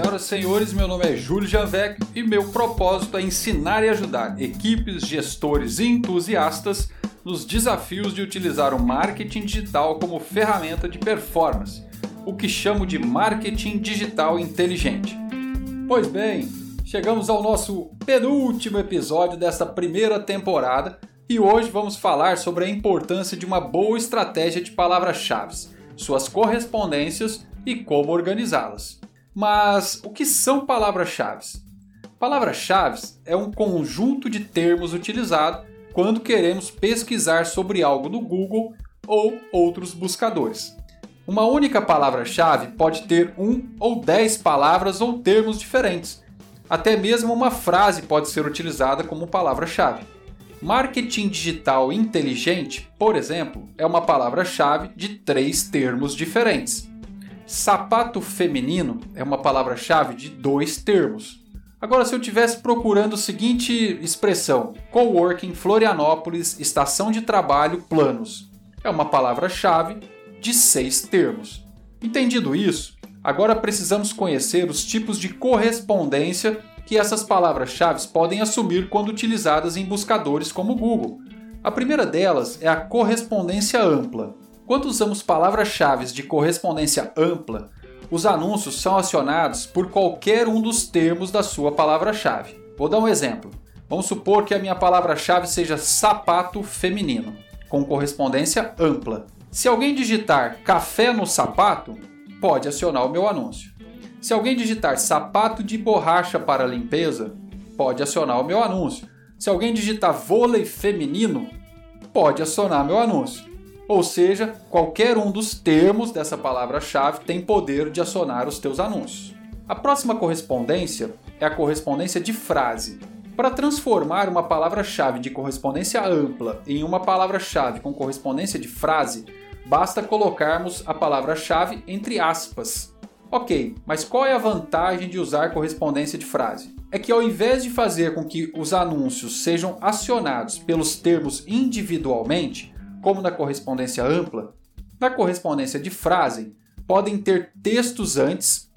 Senhoras e senhores, meu nome é Júlio Janvec e meu propósito é ensinar e ajudar equipes, gestores e entusiastas nos desafios de utilizar o marketing digital como ferramenta de performance, o que chamo de marketing digital inteligente. Pois bem, chegamos ao nosso penúltimo episódio desta primeira temporada e hoje vamos falar sobre a importância de uma boa estratégia de palavras-chave, suas correspondências e como organizá-las. Mas o que são palavras-chave? Palavras-chave é um conjunto de termos utilizado quando queremos pesquisar sobre algo no Google ou outros buscadores. Uma única palavra-chave pode ter um ou dez palavras ou termos diferentes. Até mesmo uma frase pode ser utilizada como palavra-chave. Marketing digital inteligente, por exemplo, é uma palavra-chave de três termos diferentes. Sapato feminino é uma palavra-chave de dois termos. Agora, se eu estivesse procurando a seguinte expressão: coworking Florianópolis, estação de trabalho, planos, é uma palavra-chave de seis termos. Entendido isso, agora precisamos conhecer os tipos de correspondência que essas palavras-chave podem assumir quando utilizadas em buscadores como o Google. A primeira delas é a correspondência ampla. Quando usamos palavras-chave de correspondência ampla, os anúncios são acionados por qualquer um dos termos da sua palavra-chave. Vou dar um exemplo. Vamos supor que a minha palavra-chave seja sapato feminino, com correspondência ampla. Se alguém digitar café no sapato, pode acionar o meu anúncio. Se alguém digitar sapato de borracha para limpeza, pode acionar o meu anúncio. Se alguém digitar vôlei feminino, pode acionar meu anúncio. Ou seja, qualquer um dos termos dessa palavra-chave tem poder de acionar os teus anúncios. A próxima correspondência é a correspondência de frase. Para transformar uma palavra-chave de correspondência ampla em uma palavra-chave com correspondência de frase, basta colocarmos a palavra-chave entre aspas. Ok, mas qual é a vantagem de usar correspondência de frase? É que ao invés de fazer com que os anúncios sejam acionados pelos termos individualmente, como na correspondência ampla, na correspondência de frase, podem ter textos antes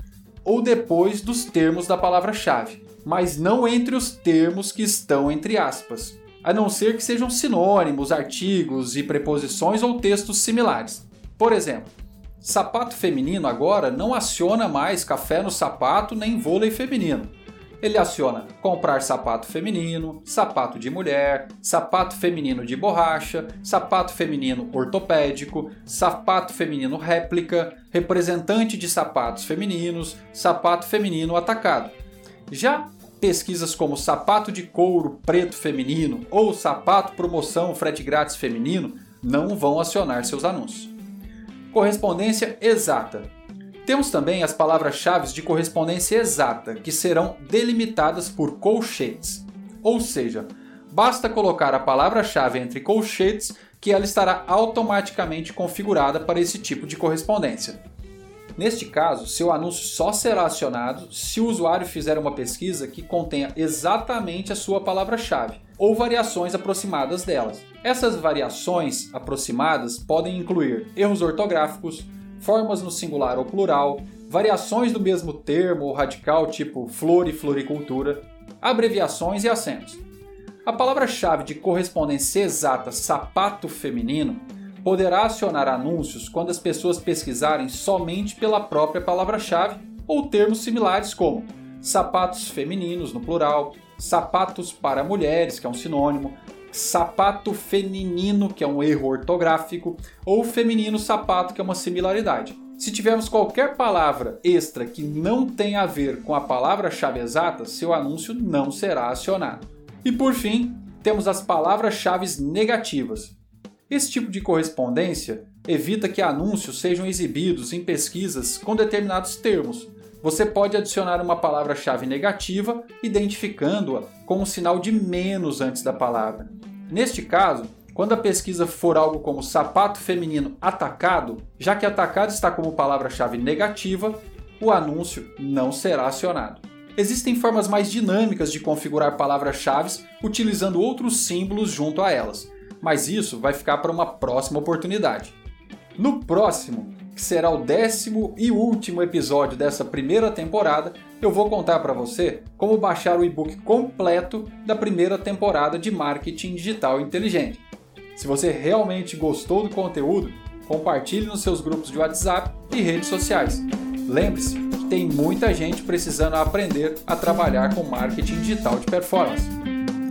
ou depois dos termos da palavra-chave, mas não entre os termos que estão entre aspas, a não ser que sejam sinônimos, artigos e preposições ou textos similares. Por exemplo, sapato feminino agora não aciona mais café no sapato nem vôlei feminino ele aciona comprar sapato feminino, sapato de mulher, sapato feminino de borracha, sapato feminino ortopédico, sapato feminino réplica, representante de sapatos femininos, sapato feminino atacado. Já pesquisas como sapato de couro preto feminino ou sapato promoção frete grátis feminino não vão acionar seus anúncios. Correspondência exata temos também as palavras-chave de correspondência exata, que serão delimitadas por colchetes. Ou seja, basta colocar a palavra-chave entre colchetes que ela estará automaticamente configurada para esse tipo de correspondência. Neste caso, seu anúncio só será acionado se o usuário fizer uma pesquisa que contenha exatamente a sua palavra-chave ou variações aproximadas delas. Essas variações aproximadas podem incluir erros ortográficos, formas no singular ou plural, variações do mesmo termo ou radical, tipo flor e floricultura, abreviações e acentos. A palavra-chave de correspondência exata sapato feminino poderá acionar anúncios quando as pessoas pesquisarem somente pela própria palavra-chave ou termos similares como sapatos femininos no plural, sapatos para mulheres, que é um sinônimo, sapato feminino, que é um erro ortográfico, ou feminino sapato, que é uma similaridade. Se tivermos qualquer palavra extra que não tenha a ver com a palavra-chave exata, seu anúncio não será acionado. E por fim, temos as palavras-chave negativas. Esse tipo de correspondência evita que anúncios sejam exibidos em pesquisas com determinados termos. Você pode adicionar uma palavra-chave negativa, identificando-a com um sinal de menos antes da palavra. Neste caso, quando a pesquisa for algo como sapato feminino atacado, já que atacado está como palavra-chave negativa, o anúncio não será acionado. Existem formas mais dinâmicas de configurar palavras-chave utilizando outros símbolos junto a elas, mas isso vai ficar para uma próxima oportunidade. No próximo, que será o décimo e último episódio dessa primeira temporada, eu vou contar para você como baixar o e-book completo da primeira temporada de Marketing Digital Inteligente. Se você realmente gostou do conteúdo, compartilhe nos seus grupos de WhatsApp e redes sociais. Lembre-se que tem muita gente precisando aprender a trabalhar com marketing digital de performance.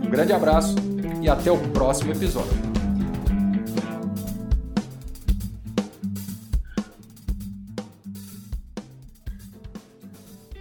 Um grande abraço e até o próximo episódio.